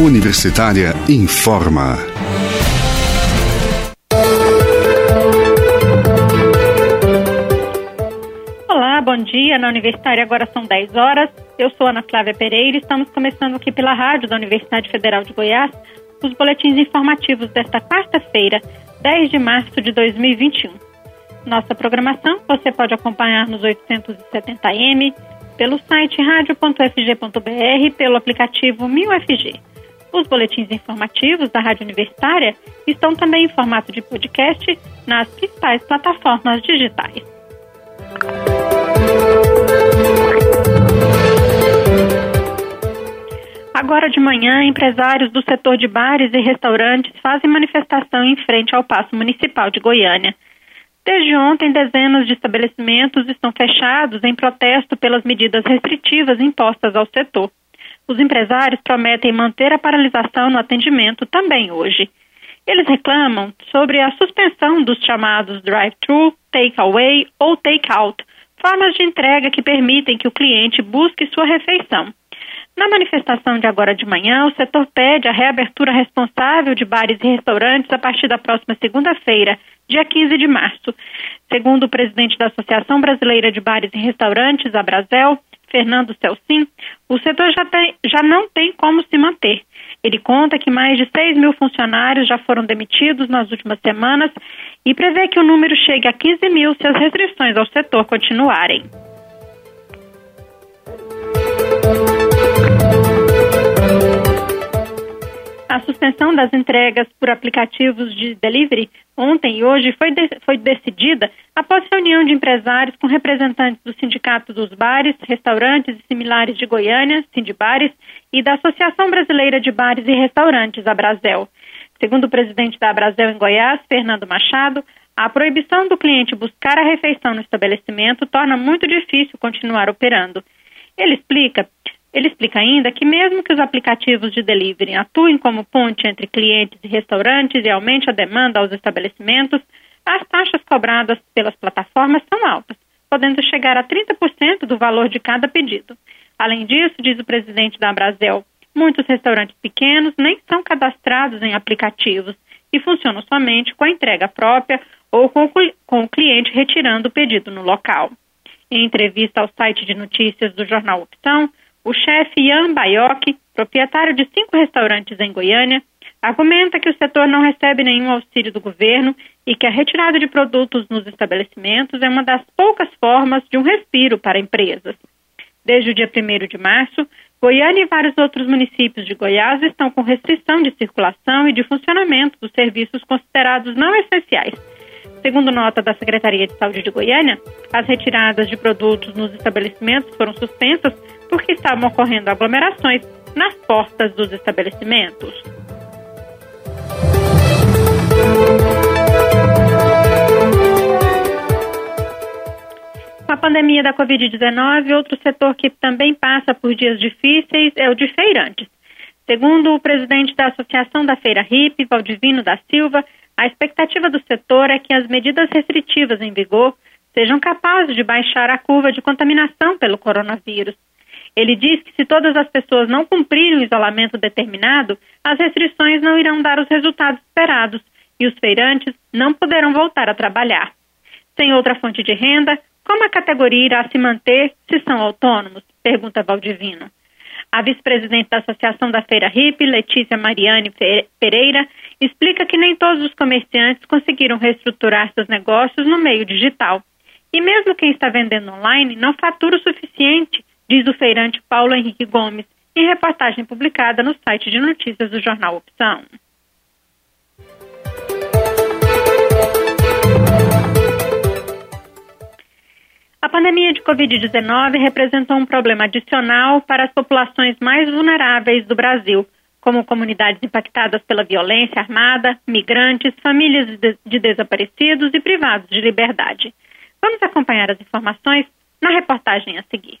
Universitária informa. Olá, bom dia. Na Universitária agora são 10 horas. Eu sou Ana Flávia Pereira e estamos começando aqui pela rádio da Universidade Federal de Goiás os boletins informativos desta quarta-feira, 10 de março de 2021. Nossa programação você pode acompanhar nos 870m, pelo site radio.fg.br, pelo aplicativo 1000FG. Os boletins informativos da Rádio Universitária estão também em formato de podcast nas principais plataformas digitais. Agora de manhã, empresários do setor de bares e restaurantes fazem manifestação em frente ao Paço Municipal de Goiânia. Desde ontem, dezenas de estabelecimentos estão fechados em protesto pelas medidas restritivas impostas ao setor. Os empresários prometem manter a paralisação no atendimento também hoje. Eles reclamam sobre a suspensão dos chamados drive-thru, take-away ou take-out, formas de entrega que permitem que o cliente busque sua refeição. Na manifestação de agora de manhã, o setor pede a reabertura responsável de bares e restaurantes a partir da próxima segunda-feira, dia 15 de março. Segundo o presidente da Associação Brasileira de Bares e Restaurantes, a Brasel, Fernando Celcim, o setor já, tem, já não tem como se manter. Ele conta que mais de 6 mil funcionários já foram demitidos nas últimas semanas e prevê que o número chegue a 15 mil se as restrições ao setor continuarem. A suspensão das entregas por aplicativos de delivery ontem e hoje foi, de, foi decidida após reunião de empresários com representantes do Sindicato dos Bares, Restaurantes e Similares de Goiânia, Sindibares, e da Associação Brasileira de Bares e Restaurantes, a Brasel. Segundo o presidente da Brasel em Goiás, Fernando Machado, a proibição do cliente buscar a refeição no estabelecimento torna muito difícil continuar operando. Ele explica ele explica ainda que, mesmo que os aplicativos de delivery atuem como ponte entre clientes e restaurantes e aumente a demanda aos estabelecimentos, as taxas cobradas pelas plataformas são altas, podendo chegar a 30% do valor de cada pedido. Além disso, diz o presidente da Brasel, muitos restaurantes pequenos nem são cadastrados em aplicativos e funcionam somente com a entrega própria ou com o cliente retirando o pedido no local. Em entrevista ao site de notícias do jornal Opção, o chefe Ian Baioc, proprietário de cinco restaurantes em Goiânia, argumenta que o setor não recebe nenhum auxílio do governo e que a retirada de produtos nos estabelecimentos é uma das poucas formas de um respiro para empresas. Desde o dia 1 de março, Goiânia e vários outros municípios de Goiás estão com restrição de circulação e de funcionamento dos serviços considerados não essenciais. Segundo nota da Secretaria de Saúde de Goiânia, as retiradas de produtos nos estabelecimentos foram suspensas porque estavam ocorrendo aglomerações nas portas dos estabelecimentos. Com a pandemia da Covid-19, outro setor que também passa por dias difíceis é o de feirantes. Segundo o presidente da Associação da Feira RIP, Valdivino da Silva, a expectativa do setor é que as medidas restritivas em vigor sejam capazes de baixar a curva de contaminação pelo coronavírus. Ele diz que se todas as pessoas não cumprirem o isolamento determinado, as restrições não irão dar os resultados esperados e os feirantes não poderão voltar a trabalhar. Sem outra fonte de renda, como a categoria irá se manter se são autônomos? Pergunta Valdivino. A vice-presidente da Associação da Feira RIP, Letícia Mariane Pereira, explica que nem todos os comerciantes conseguiram reestruturar seus negócios no meio digital. E mesmo quem está vendendo online não fatura o suficiente diz o feirante Paulo Henrique Gomes, em reportagem publicada no site de notícias do jornal Opção. A pandemia de Covid-19 representou um problema adicional para as populações mais vulneráveis do Brasil, como comunidades impactadas pela violência armada, migrantes, famílias de desaparecidos e privados de liberdade. Vamos acompanhar as informações na reportagem a seguir.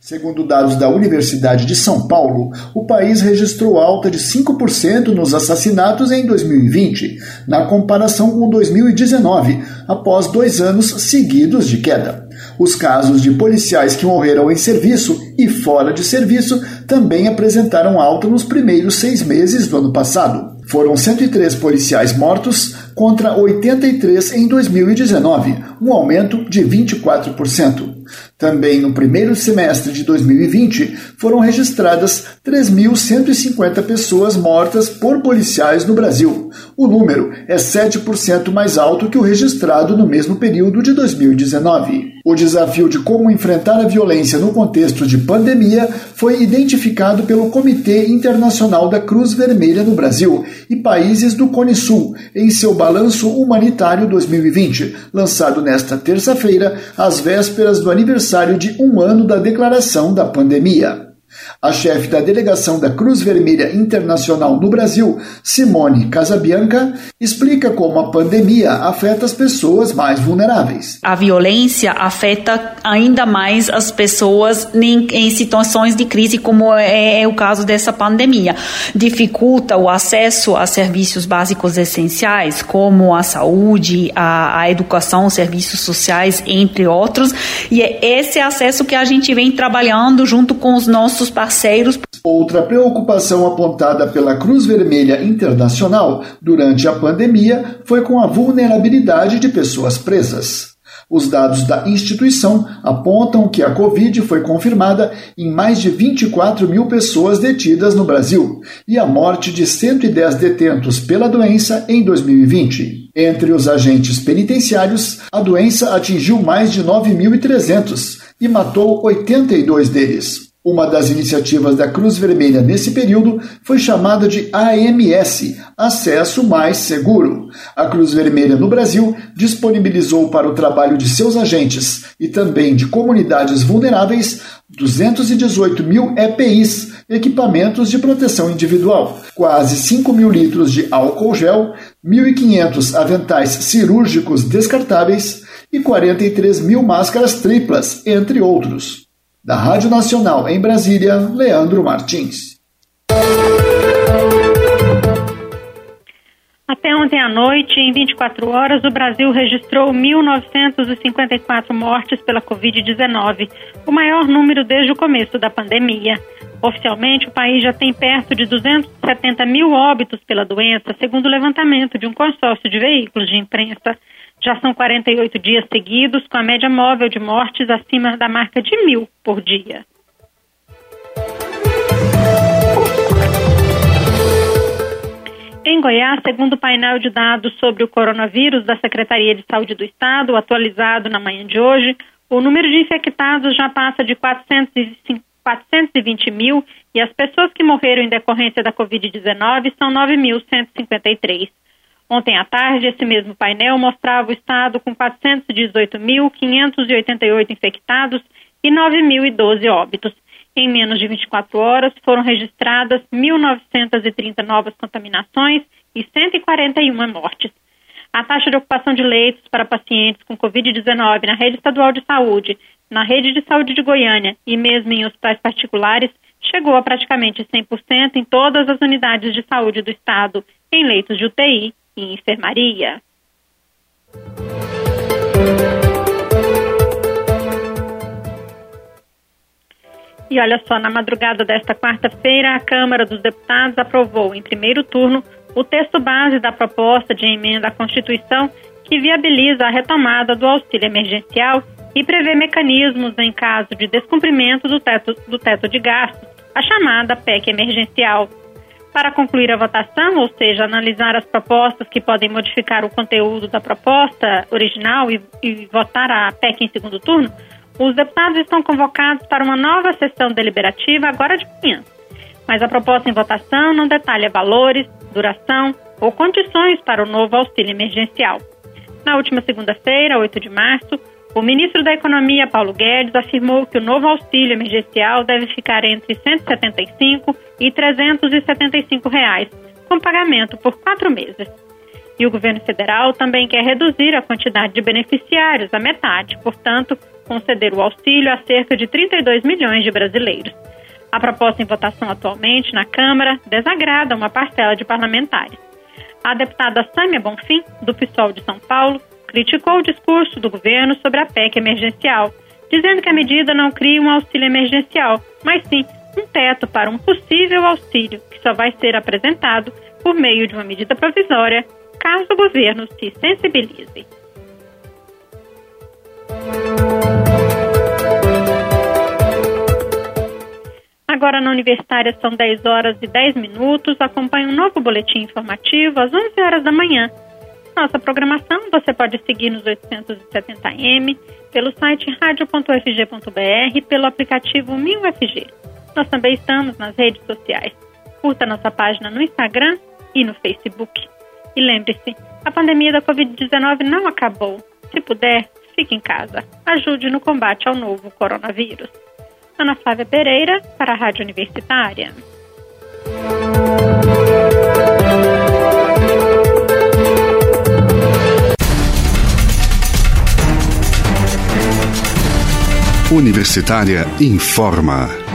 Segundo dados da Universidade de São Paulo, o país registrou alta de 5% nos assassinatos em 2020, na comparação com 2019, após dois anos seguidos de queda. Os casos de policiais que morreram em serviço e fora de serviço também apresentaram alta nos primeiros seis meses do ano passado. Foram 103 policiais mortos contra 83 em 2019, um aumento de 24%. Também no primeiro semestre de 2020, foram registradas 3.150 pessoas mortas por policiais no Brasil. O número é 7% mais alto que o registrado no mesmo período de 2019. O desafio de como enfrentar a violência no contexto de pandemia foi identificado pelo Comitê Internacional da Cruz Vermelha no Brasil e países do Cone Sul em seu Balanço Humanitário 2020, lançado nesta terça-feira, às vésperas do aniversário de um ano da declaração da pandemia. A chefe da delegação da Cruz Vermelha Internacional no Brasil, Simone Casabianca, explica como a pandemia afeta as pessoas mais vulneráveis. A violência afeta ainda mais as pessoas em, situações de crise, como é, é, o caso dessa pandemia. Dificulta o acesso a serviços básicos essenciais, como a saúde, a educação, serviços sociais, entre outros. E é esse acesso que a gente vem trabalhando junto com os nossos parceiros. Outra preocupação apontada pela Cruz Vermelha Internacional durante a pandemia foi com a vulnerabilidade de pessoas presas. Os dados da instituição apontam que a Covid foi confirmada em mais de 24 mil pessoas detidas no Brasil e a morte de 110 detentos pela doença em 2020. Entre os agentes penitenciários, a doença atingiu mais de 9.300 e matou 82 deles. Uma das iniciativas da Cruz Vermelha nesse período foi chamada de AMS Acesso Mais Seguro. A Cruz Vermelha no Brasil disponibilizou para o trabalho de seus agentes e também de comunidades vulneráveis 218 mil EPIs, equipamentos de proteção individual, quase 5 mil litros de álcool gel, 1.500 aventais cirúrgicos descartáveis e 43 mil máscaras triplas, entre outros. Da Rádio Nacional em Brasília, Leandro Martins. Até ontem à noite, em 24 horas, o Brasil registrou 1.954 mortes pela Covid-19, o maior número desde o começo da pandemia. Oficialmente, o país já tem perto de 270 mil óbitos pela doença, segundo o levantamento de um consórcio de veículos de imprensa. Já são 48 dias seguidos com a média móvel de mortes acima da marca de mil por dia. Em Goiás, segundo o painel de dados sobre o coronavírus da Secretaria de Saúde do Estado, atualizado na manhã de hoje, o número de infectados já passa de 420 mil e as pessoas que morreram em decorrência da Covid-19 são 9.153. Ontem à tarde, esse mesmo painel mostrava o estado com 418.588 infectados e 9.012 óbitos. Em menos de 24 horas, foram registradas 1.930 novas contaminações e 141 mortes. A taxa de ocupação de leitos para pacientes com Covid-19 na rede estadual de saúde, na rede de saúde de Goiânia e mesmo em hospitais particulares chegou a praticamente 100% em todas as unidades de saúde do estado, em leitos de UTI e enfermaria. E olha só, na madrugada desta quarta-feira, a Câmara dos Deputados aprovou em primeiro turno o texto base da proposta de emenda à Constituição que viabiliza a retomada do auxílio emergencial e prevê mecanismos em caso de descumprimento do teto, do teto de gastos, a chamada PEC emergencial para concluir a votação, ou seja, analisar as propostas que podem modificar o conteúdo da proposta original e, e votar a PEC em segundo turno, os deputados estão convocados para uma nova sessão deliberativa agora de manhã. Mas a proposta em votação não detalha valores, duração ou condições para o novo auxílio emergencial. Na última segunda-feira, 8 de março, o ministro da Economia, Paulo Guedes, afirmou que o novo auxílio emergencial deve ficar entre 175 e 375 reais, com pagamento por quatro meses. E o governo federal também quer reduzir a quantidade de beneficiários à metade, portanto, conceder o auxílio a cerca de 32 milhões de brasileiros. A proposta em votação atualmente na Câmara desagrada uma parcela de parlamentares. A deputada Sâmia Bonfim, do PSOL de São Paulo, criticou o discurso do governo sobre a PEC emergencial dizendo que a medida não cria um auxílio emergencial, mas sim um teto para um possível auxílio que só vai ser apresentado por meio de uma medida provisória, caso o governo se sensibilize. Agora na Universitária são 10 horas e 10 minutos. Acompanhe um novo boletim informativo às 11 horas da manhã. Nossa programação você pode seguir nos 870m, pelo site radio.fg.br pelo aplicativo 1000FG. Nós também estamos nas redes sociais. Curta nossa página no Instagram e no Facebook. E lembre-se, a pandemia da Covid-19 não acabou. Se puder, fique em casa. Ajude no combate ao novo coronavírus. Ana Flávia Pereira, para a Rádio Universitária. Universitária informa.